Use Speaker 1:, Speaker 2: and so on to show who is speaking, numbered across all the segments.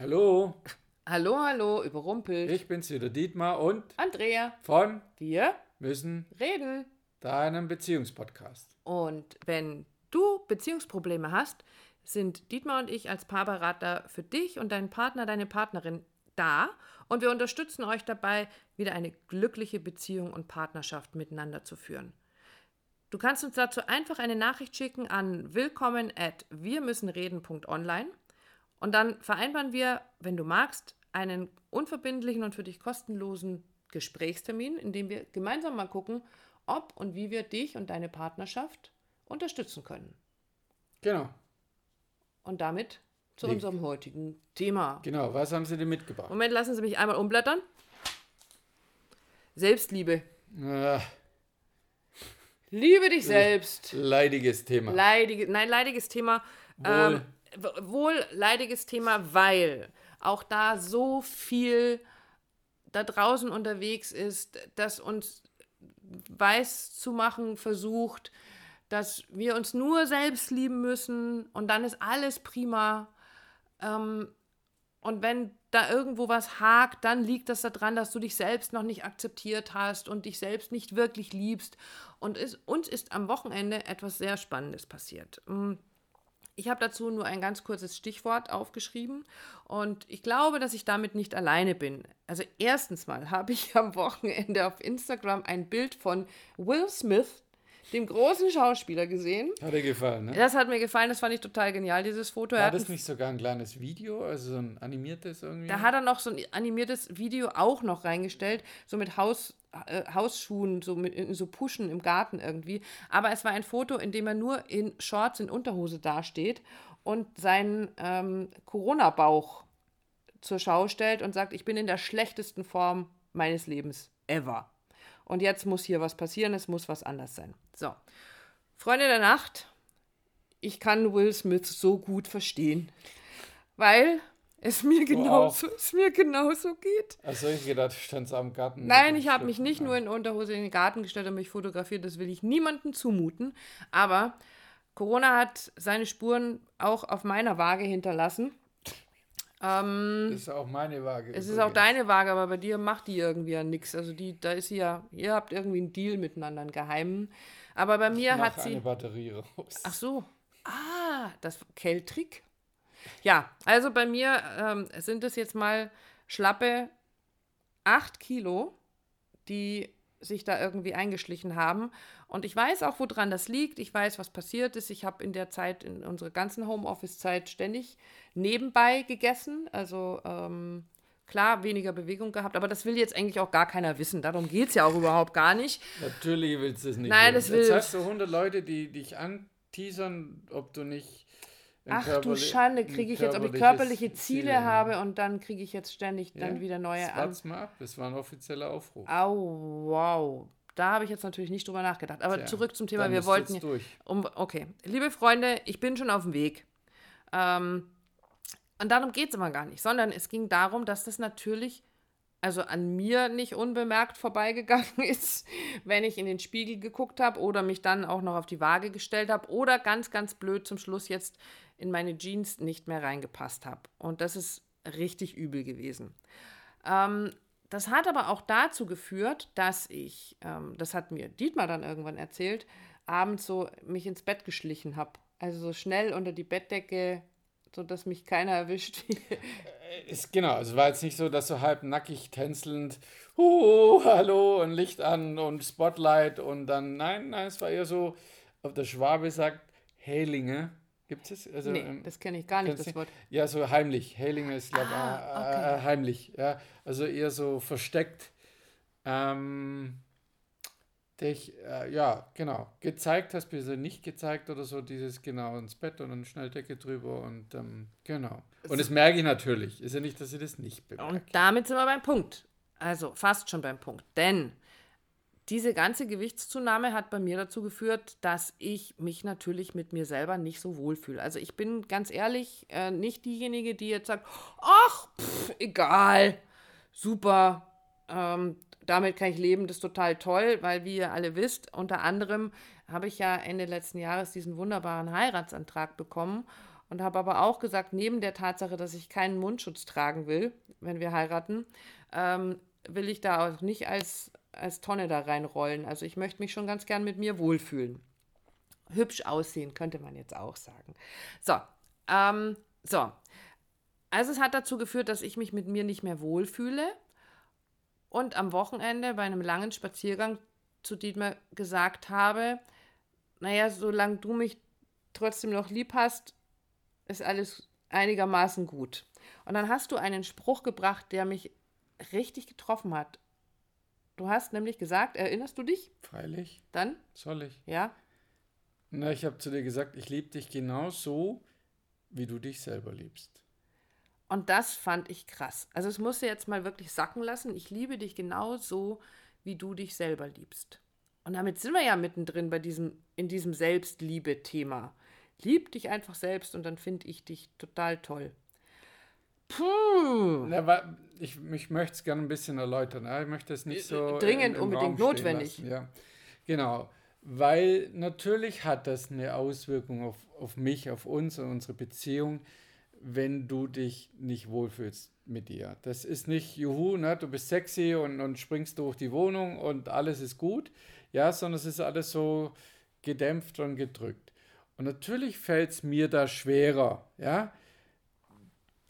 Speaker 1: Hallo,
Speaker 2: Hallo, hallo, überrumpelt.
Speaker 1: ich bin's wieder, Dietmar und
Speaker 2: Andrea,
Speaker 1: von
Speaker 2: wir
Speaker 1: müssen
Speaker 2: reden.
Speaker 1: deinem Beziehungspodcast.
Speaker 2: Und wenn du Beziehungsprobleme hast, sind Dietmar und ich als Paarberater für dich und deinen Partner, deine Partnerin da und wir unterstützen euch dabei, wieder eine glückliche Beziehung und Partnerschaft miteinander zu führen. Du kannst uns dazu einfach eine Nachricht schicken an willkommen at wirmüssenreden.online und dann vereinbaren wir, wenn du magst, einen unverbindlichen und für dich kostenlosen Gesprächstermin, in dem wir gemeinsam mal gucken, ob und wie wir dich und deine Partnerschaft unterstützen können.
Speaker 1: Genau,
Speaker 2: Und damit zu
Speaker 1: Leg-
Speaker 2: unserem heutigen Thema.
Speaker 1: genau. Was haben sie dir mitgebracht?
Speaker 2: Moment, lassen Sie mich einmal umblättern. Selbstliebe.
Speaker 1: Äh,
Speaker 2: Liebe dich selbst.
Speaker 1: leidiges Thema.
Speaker 2: Leidige, nein, leidiges Thema.
Speaker 1: Wohl.
Speaker 2: Ähm, wohl leidiges Thema, weil auch da so viel da draußen unterwegs ist, das uns weiß zu machen versucht, dass wir uns nur selbst lieben müssen und dann ist alles prima. Ähm, und wenn da irgendwo was hakt, dann liegt das daran, dass du dich selbst noch nicht akzeptiert hast und dich selbst nicht wirklich liebst. Und es, uns ist am Wochenende etwas sehr Spannendes passiert. Ich habe dazu nur ein ganz kurzes Stichwort aufgeschrieben und ich glaube, dass ich damit nicht alleine bin. Also erstens mal habe ich am Wochenende auf Instagram ein Bild von Will Smith, dem großen Schauspieler, gesehen.
Speaker 1: Hat dir gefallen, ne?
Speaker 2: Das hat mir gefallen, das fand ich total genial, dieses Foto. Er
Speaker 1: War
Speaker 2: hat
Speaker 1: das nicht sogar ein kleines Video, also so ein animiertes irgendwie?
Speaker 2: Da hat er noch so ein animiertes Video auch noch reingestellt, so mit Haus, äh, Hausschuhen, so mit so Puschen im Garten irgendwie. Aber es war ein Foto, in dem er nur in Shorts in Unterhose dasteht und seinen ähm, Corona-Bauch zur Schau stellt und sagt, ich bin in der schlechtesten Form meines Lebens ever. Und jetzt muss hier was passieren, es muss was anders sein. So. Freunde der Nacht, ich kann Will Smith so gut verstehen, weil es mir genauso, es mir genauso geht.
Speaker 1: Also ich gedacht, stand am Garten.
Speaker 2: Nein, ich habe mich nicht nur in Unterhose in den Garten gestellt und mich fotografiert, das will ich niemandem zumuten. Aber Corona hat seine Spuren auch auf meiner Waage hinterlassen. Ähm,
Speaker 1: Das ist auch meine Waage.
Speaker 2: es ist auch deine Waage, aber bei dir macht die irgendwie ja nichts. Also die, da ist sie ja, ihr habt irgendwie einen Deal miteinander, einen geheimen. Aber bei mir
Speaker 1: Mach
Speaker 2: hat sie.
Speaker 1: eine Batterie raus.
Speaker 2: Ach so. Ah, das Kelltrick. Ja, also bei mir ähm, sind es jetzt mal schlappe 8 Kilo, die sich da irgendwie eingeschlichen haben. Und ich weiß auch, woran das liegt. Ich weiß, was passiert ist. Ich habe in der Zeit, in unserer ganzen Homeoffice-Zeit, ständig nebenbei gegessen. Also ähm, klar, weniger Bewegung gehabt. Aber das will jetzt eigentlich auch gar keiner wissen. Darum geht es ja auch überhaupt gar nicht.
Speaker 1: Natürlich willst du es nicht.
Speaker 2: Nein,
Speaker 1: wissen.
Speaker 2: das
Speaker 1: Jetzt
Speaker 2: will-
Speaker 1: hast du 100 Leute, die dich anteasern, ob du nicht.
Speaker 2: Ach du Schande, kriege ich jetzt, ob ich körperliche Ziele
Speaker 1: Ziel
Speaker 2: habe und dann kriege ich jetzt ständig dann
Speaker 1: Ja,
Speaker 2: wieder neue
Speaker 1: das
Speaker 2: an.
Speaker 1: mal ab. Das war ein offizieller Aufruf.
Speaker 2: Au, wow. Da habe ich jetzt natürlich nicht drüber nachgedacht. Aber
Speaker 1: Tja,
Speaker 2: zurück zum Thema.
Speaker 1: dann
Speaker 2: Wir wollten.
Speaker 1: jetzt durch.
Speaker 2: Um, okay. Liebe Freunde, ich bin schon auf dem Weg. Ähm, und darum geht es aber gar nicht, sondern es ging darum, dass das natürlich, also an mir nicht unbemerkt vorbeigegangen ist, wenn ich in den Spiegel geguckt habe oder mich dann auch noch auf die Waage gestellt habe oder ganz, ganz blöd zum Schluss jetzt in meine Jeans nicht mehr reingepasst habe. Und das ist richtig übel gewesen. Ähm, das hat aber auch dazu geführt, dass ich, ähm, das hat mir Dietmar dann irgendwann erzählt, abends so mich ins Bett geschlichen habe. Also so schnell unter die Bettdecke, sodass mich keiner erwischt.
Speaker 1: Ist, genau, also war jetzt nicht so, dass so halb nackig tänzelnd, uh, hallo und Licht an und Spotlight und dann, nein, nein, es war eher so, ob der Schwabe sagt, Hälinge, gibt es? Also,
Speaker 2: nee,
Speaker 1: ähm,
Speaker 2: das kenne ich gar nicht, das Wort.
Speaker 1: Ja, so heimlich. Hälinge ist, glaube ich,
Speaker 2: Ah,
Speaker 1: äh,
Speaker 2: okay.
Speaker 1: äh, heimlich. Ja, also eher so versteckt. Ähm, dich, äh, ja, genau, gezeigt hast, bist du nicht gezeigt oder so, dieses genau ins Bett und dann schnell Decke drüber und ähm, genau. Und das merke ich natürlich. Ist ja nicht, dass ich das nicht bemerke.
Speaker 2: Und damit sind wir beim Punkt. Also fast schon beim Punkt. Denn diese ganze Gewichtszunahme hat bei mir dazu geführt, dass ich mich natürlich mit mir selber nicht so wohlfühle. Also ich bin ganz ehrlich äh, nicht diejenige, die jetzt sagt, ach, pff, egal, super, ähm, damit kann ich leben, das ist total toll, weil wie ihr alle wisst, unter anderem habe ich ja Ende letzten Jahres diesen wunderbaren Heiratsantrag bekommen und habe aber auch gesagt, neben der Tatsache, dass ich keinen Mundschutz tragen will, wenn wir heiraten, ähm, will ich da auch nicht als, als Tonne da reinrollen. Also ich möchte mich schon ganz gern mit mir wohlfühlen. Hübsch aussehen, könnte man jetzt auch sagen. So, ähm, so. Also es hat dazu geführt, dass ich mich mit mir nicht mehr wohlfühle und am Wochenende bei einem langen Spaziergang zu Dietmar gesagt habe, naja, solange du mich trotzdem noch lieb hast, ist alles einigermaßen gut. Und dann hast du einen Spruch gebracht, der mich richtig getroffen hat. Du hast nämlich gesagt, erinnerst du dich?
Speaker 1: Freilich.
Speaker 2: Dann?
Speaker 1: Soll ich?
Speaker 2: Ja.
Speaker 1: Na, ich habe zu dir gesagt, ich liebe dich genau so, wie du dich selber liebst.
Speaker 2: Und das fand ich krass. Also es musste jetzt mal wirklich sacken lassen. Ich liebe dich genau so, wie du dich selber liebst. Und damit sind wir ja mittendrin bei diesem, in diesem Selbstliebe-Thema. Lieb dich einfach selbst und dann finde ich dich total toll.
Speaker 1: Puh. Ja, ich, ich möchte es gerne ein bisschen erläutern. Ich möchte es nicht so.
Speaker 2: Dringend, unbedingt notwendig.
Speaker 1: Ja, genau. Weil natürlich hat das eine Auswirkung auf, auf mich, auf uns und unsere Beziehung, wenn du dich nicht wohlfühlst mit dir. Das ist nicht, juhu, ne, du bist sexy und, und springst durch die Wohnung und alles ist gut, ja, sondern es ist alles so gedämpft und gedrückt. Und natürlich fällt es mir da schwerer, ja,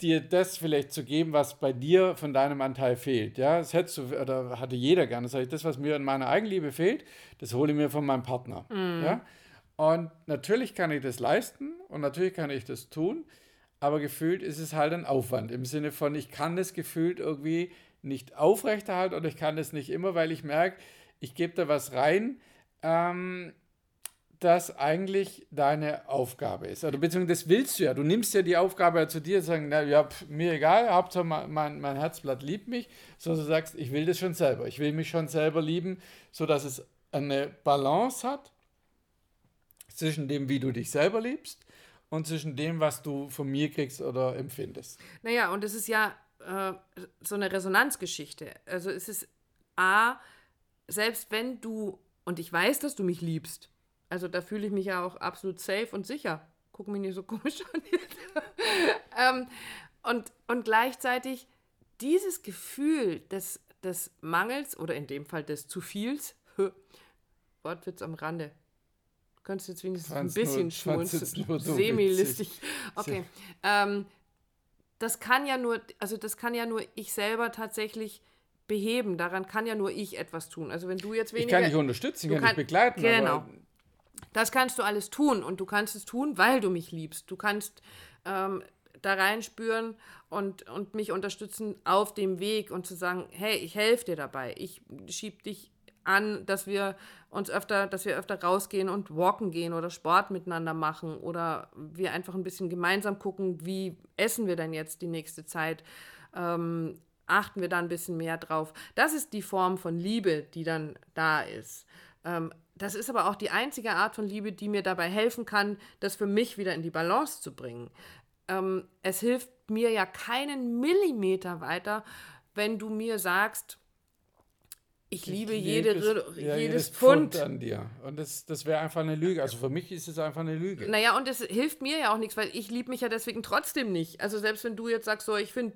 Speaker 1: dir das vielleicht zu geben, was bei dir von deinem Anteil fehlt. Ja, das hättest du, oder hatte jeder gerne. Das, heißt, das, was mir in meiner Eigenliebe fehlt, das hole ich mir von meinem Partner. Mm. Ja? Und natürlich kann ich das leisten und natürlich kann ich das tun, aber gefühlt ist es halt ein Aufwand im Sinne von, ich kann das gefühlt irgendwie nicht aufrechterhalten oder ich kann das nicht immer, weil ich merke, ich gebe da was rein, ähm, das eigentlich deine Aufgabe ist. Oder beziehungsweise das willst du ja. Du nimmst ja die Aufgabe zu dir, sagen, na, ja, pf, mir egal, Hauptsache mein, mein, mein Herzblatt liebt mich, sondern du sagst, ich will das schon selber. Ich will mich schon selber lieben, sodass es eine Balance hat zwischen dem, wie du dich selber liebst und zwischen dem, was du von mir kriegst oder empfindest.
Speaker 2: Naja, und es ist ja äh, so eine Resonanzgeschichte. Also es ist A, selbst wenn du, und ich weiß, dass du mich liebst, also da fühle ich mich ja auch absolut safe und sicher. Guck mich nicht so komisch an. ähm, und, und gleichzeitig dieses Gefühl des, des Mangels oder in dem Fall des zu viels, Wortwitz am Rande. Du könntest jetzt wenigstens ein bisschen schmunzeln. So Semi-listig. Okay. Ähm, das kann ja nur, also das kann ja nur ich selber tatsächlich beheben. Daran kann ja nur ich etwas tun. Also wenn du jetzt weniger.
Speaker 1: Ich kann dich unterstützen, ich kann dich begleiten.
Speaker 2: Genau. Das kannst du alles tun und du kannst es tun, weil du mich liebst. Du kannst ähm, da reinspüren und, und mich unterstützen auf dem Weg und zu sagen, hey, ich helfe dir dabei. Ich schieb dich an, dass wir uns öfter, dass wir öfter rausgehen und walken gehen oder Sport miteinander machen oder wir einfach ein bisschen gemeinsam gucken, wie essen wir denn jetzt die nächste Zeit. Ähm, achten wir da ein bisschen mehr drauf. Das ist die Form von Liebe, die dann da ist. Ähm, das ist aber auch die einzige Art von Liebe, die mir dabei helfen kann, das für mich wieder in die Balance zu bringen. Ähm, es hilft mir ja keinen Millimeter weiter, wenn du mir sagst, ich, liebe jede,
Speaker 1: ja, jedes, Pfund. Pfund. an dir. Und das, das wäre einfach eine Lüge. Also für mich ist es einfach eine Lüge.
Speaker 2: Naja, und es hilft mir ja auch nichts, weil ich liebe mich ja deswegen trotzdem nicht. Also selbst wenn du jetzt sagst, so, ich finde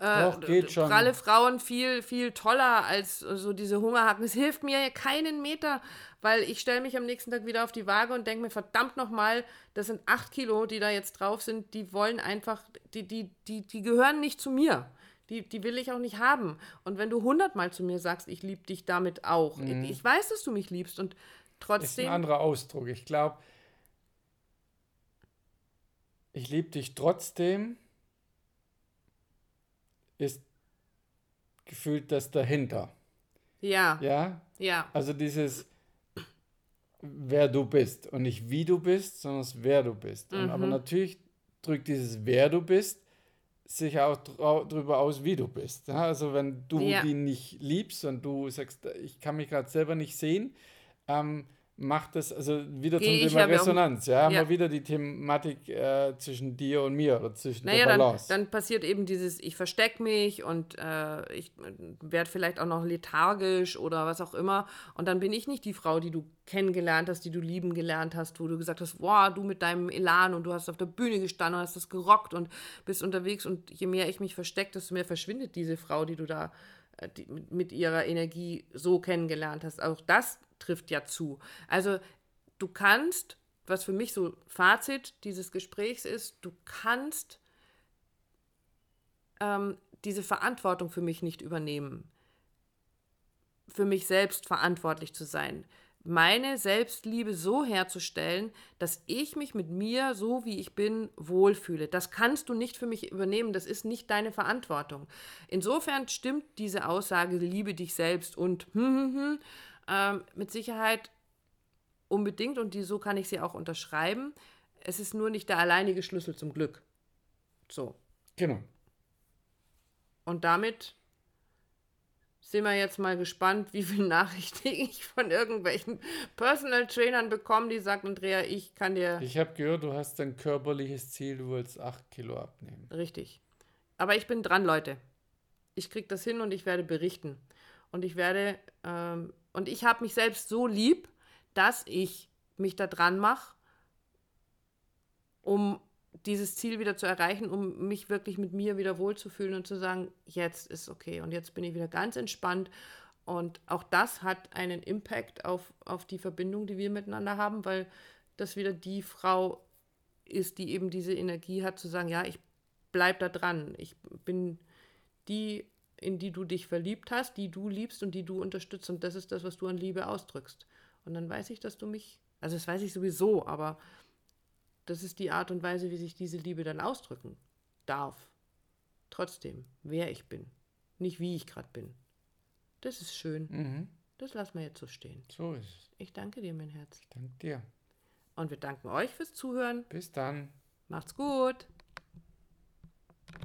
Speaker 2: äh, pralle Frauen viel, viel toller als so diese Hungerhaken. Es hilft mir ja keinen Meter, weil ich stelle mich am nächsten Tag wieder auf die Waage und denke mir, verdammt nochmal, das sind acht Kilo, die da jetzt drauf sind, die wollen einfach, die, die, die, die gehören nicht zu mir. Die, die will ich auch nicht haben. Und wenn du hundertmal zu mir sagst, ich liebe dich damit auch, mhm. ich, weiß, dass du mich liebst und trotzdem.
Speaker 1: Ist ein anderer Ausdruck. Ich glaube, ich liebe dich trotzdem, ist gefühlt das dahinter.
Speaker 2: Ja.
Speaker 1: Ja?
Speaker 2: Ja.
Speaker 1: Also dieses, wer du bist und nicht wie du bist, sondern wer du bist. Mhm. Und, aber natürlich drückt dieses wer du bist sich auch darüber aus, wie du bist. Also wenn du ja. die nicht liebst und du sagst, ich kann mich gerade selber nicht sehen, ähm, macht es, also wieder zum
Speaker 2: ich
Speaker 1: Thema Resonanz, ja, haben
Speaker 2: Ja.
Speaker 1: wir wieder die Thematik äh, zwischen dir und mir oder zwischen
Speaker 2: Naja,
Speaker 1: der
Speaker 2: dann,
Speaker 1: Balance.
Speaker 2: dann passiert eben dieses, ich verstecke mich und äh, ich werde vielleicht auch noch lethargisch oder was auch immer. Und dann bin ich nicht die Frau, die du kennengelernt hast, die du lieben gelernt hast, wo du gesagt hast, wow, du mit deinem Elan und du hast auf der Bühne gestanden und hast das gerockt und bist unterwegs. Und je mehr ich mich verstecke, desto mehr verschwindet diese Frau, die du da die, mit- mit ihrer Energie so kennengelernt hast. Auch das trifft ja zu. Also du kannst, was für mich so Fazit dieses Gesprächs ist, du kannst ähm, diese Verantwortung für mich nicht übernehmen. Für mich selbst verantwortlich zu sein. Meine Selbstliebe so herzustellen, dass ich mich mit mir, so wie ich bin, wohlfühle. Das kannst du nicht für mich übernehmen. Das ist nicht deine Verantwortung. Insofern stimmt diese Aussage, liebe dich selbst und hm, hm, hm, ähm, mit Sicherheit unbedingt und die, so kann ich sie auch unterschreiben. Es ist nur nicht der alleinige Schlüssel zum Glück. So.
Speaker 1: genau.
Speaker 2: Und damit sind wir jetzt mal gespannt, wie viele Nachrichten ich von irgendwelchen Personal Trainern bekomme, die sagen, Andrea, ich kann dir.
Speaker 1: Ich habe gehört, du hast ein körperliches Ziel, du wolltest 8 Kilo abnehmen.
Speaker 2: Richtig. Aber ich bin dran, Leute. Ich kriege das hin und ich werde berichten. Und ich werde, ähm, und ich habe mich selbst so lieb, dass ich mich da dran mache, um dieses Ziel wieder zu erreichen, um mich wirklich mit mir wieder wohlzufühlen und zu sagen, jetzt ist okay und jetzt bin ich wieder ganz entspannt. Und auch das hat einen Impact auf, auf die Verbindung, die wir miteinander haben, weil das wieder die Frau ist, die eben diese Energie hat, zu sagen, ja, ich bleib da dran. Ich bin die, in die du dich verliebt hast, die du liebst und die du unterstützt. Und das ist das, was du an Liebe ausdrückst. Und dann weiß ich, dass du mich, also das weiß ich sowieso, aber das ist die Art und Weise, wie sich diese Liebe dann ausdrücken darf. Trotzdem, wer ich bin, nicht wie ich gerade bin. Das ist schön.
Speaker 1: Mhm.
Speaker 2: Das lassen wir jetzt so stehen.
Speaker 1: So ist es.
Speaker 2: Ich danke dir, mein Herz.
Speaker 1: Dank dir.
Speaker 2: Und wir danken euch fürs Zuhören.
Speaker 1: Bis dann.
Speaker 2: Macht's gut.